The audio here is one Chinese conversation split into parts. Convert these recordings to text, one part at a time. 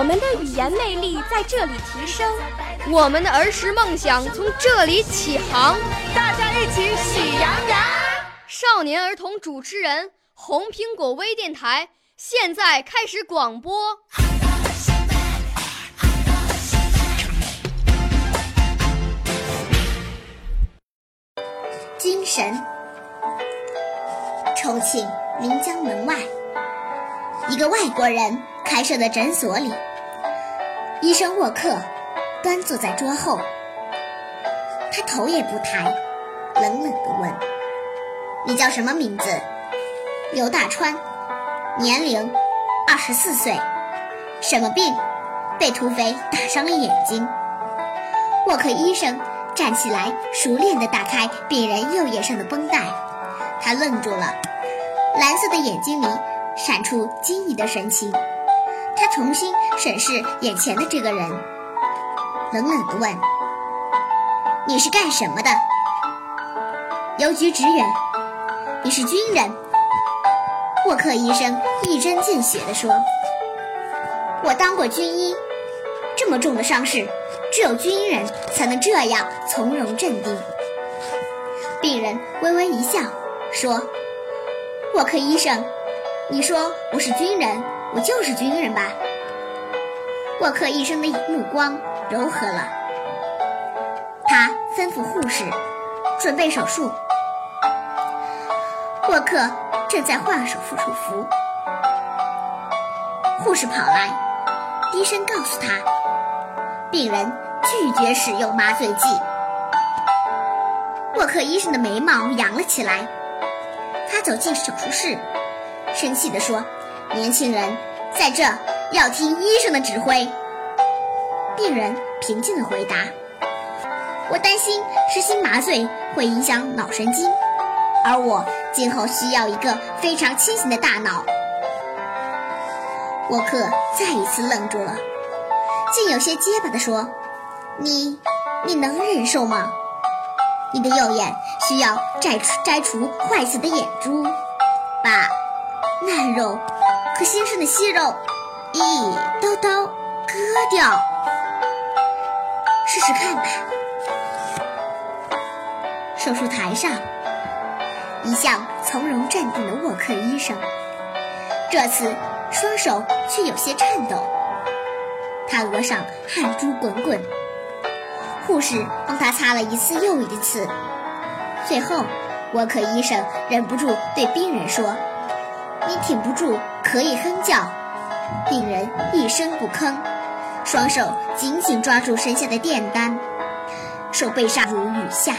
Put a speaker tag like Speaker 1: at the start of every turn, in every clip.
Speaker 1: 我们的语言魅力在这里提升，
Speaker 2: 我们的儿时梦想从这里起航。
Speaker 3: 大家一起喜羊羊。
Speaker 2: 少年儿童主持人，红苹果微电台。现在开始广播。
Speaker 4: 精神。重庆临江门外，一个外国人开设的诊所里，医生沃克端坐在桌后，他头也不抬，冷冷地问：“你叫什么名字？”刘大川。年龄二十四岁，什么病？被土匪打伤了眼睛。沃克医生站起来，熟练地打开病人右眼上的绷带。他愣住了，蓝色的眼睛里闪出惊异的神情。他重新审视眼前的这个人，冷冷地问：“你是干什么的？”邮局职员。你是军人？沃克医生一针见血地说：“我当过军医，这么重的伤势，只有军人才能这样从容镇定。”病人微微一笑，说：“沃克医生，你说我是军人，我就是军人吧？”沃克医生的目光柔和了，他吩咐护士准备手术。沃克。正在换手术服，护士跑来，低声告诉他，病人拒绝使用麻醉剂。沃克医生的眉毛扬了起来，他走进手术室，生气地说：“年轻人，在这要听医生的指挥。”病人平静地回答：“我担心实行麻醉会影响脑神经。”而我今后需要一个非常清醒的大脑。沃克再一次愣住了，竟有些结巴地说：“你，你能忍受吗？你的右眼需要摘除摘除坏死的眼珠，把烂肉和新生的息肉一刀刀割掉，试试看吧。”手术台上。一向从容镇定的沃克医生，这次双手却有些颤抖。他额上汗珠滚滚，护士帮他擦了一次又一次。最后，沃克医生忍不住对病人说：“你挺不住可以哼叫。”病人一声不吭，双手紧紧抓住身下的电单，手背上如雨下。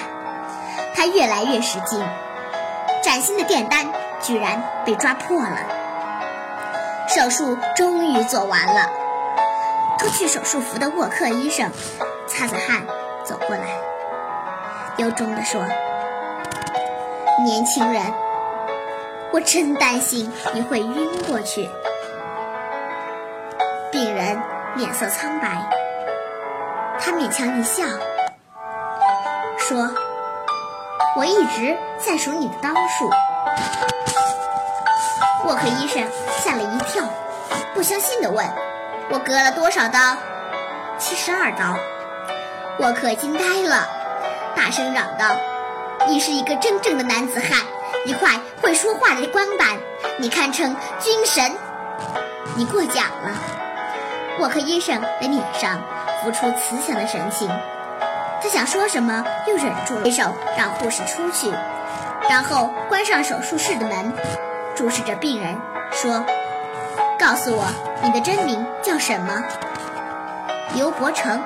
Speaker 4: 他越来越使劲。崭新的电单居然被抓破了，手术终于做完了。脱去手术服的沃克医生擦着汗走过来，由衷地说：“年轻人，我真担心你会晕过去。”病人脸色苍白，他勉强一笑，说。我一直在数你的刀数。沃克医生吓了一跳，不相信地问：“我割了多少刀？”“七十二刀。”沃克惊呆了，大声嚷道：“你是一个真正的男子汉，一块会说话的光板，你堪称军神！你过奖了。”沃克医生的脸上浮出慈祥的神情。他想说什么，又忍住了，挥手让护士出去，然后关上手术室的门，注视着病人说：“告诉我，你的真名叫什么？”刘伯承。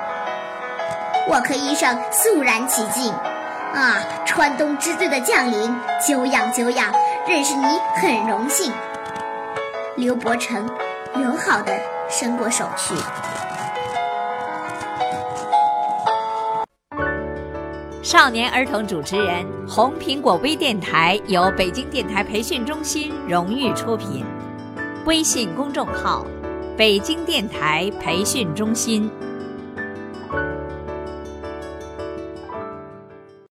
Speaker 4: 沃克医生肃然起敬：“啊，川东支队的将领，久仰久仰，认识你很荣幸。”刘伯承友好的伸过手去。
Speaker 5: 少年儿童主持人，红苹果微电台由北京电台培训中心荣誉出品，微信公众号：北京电台培训中心。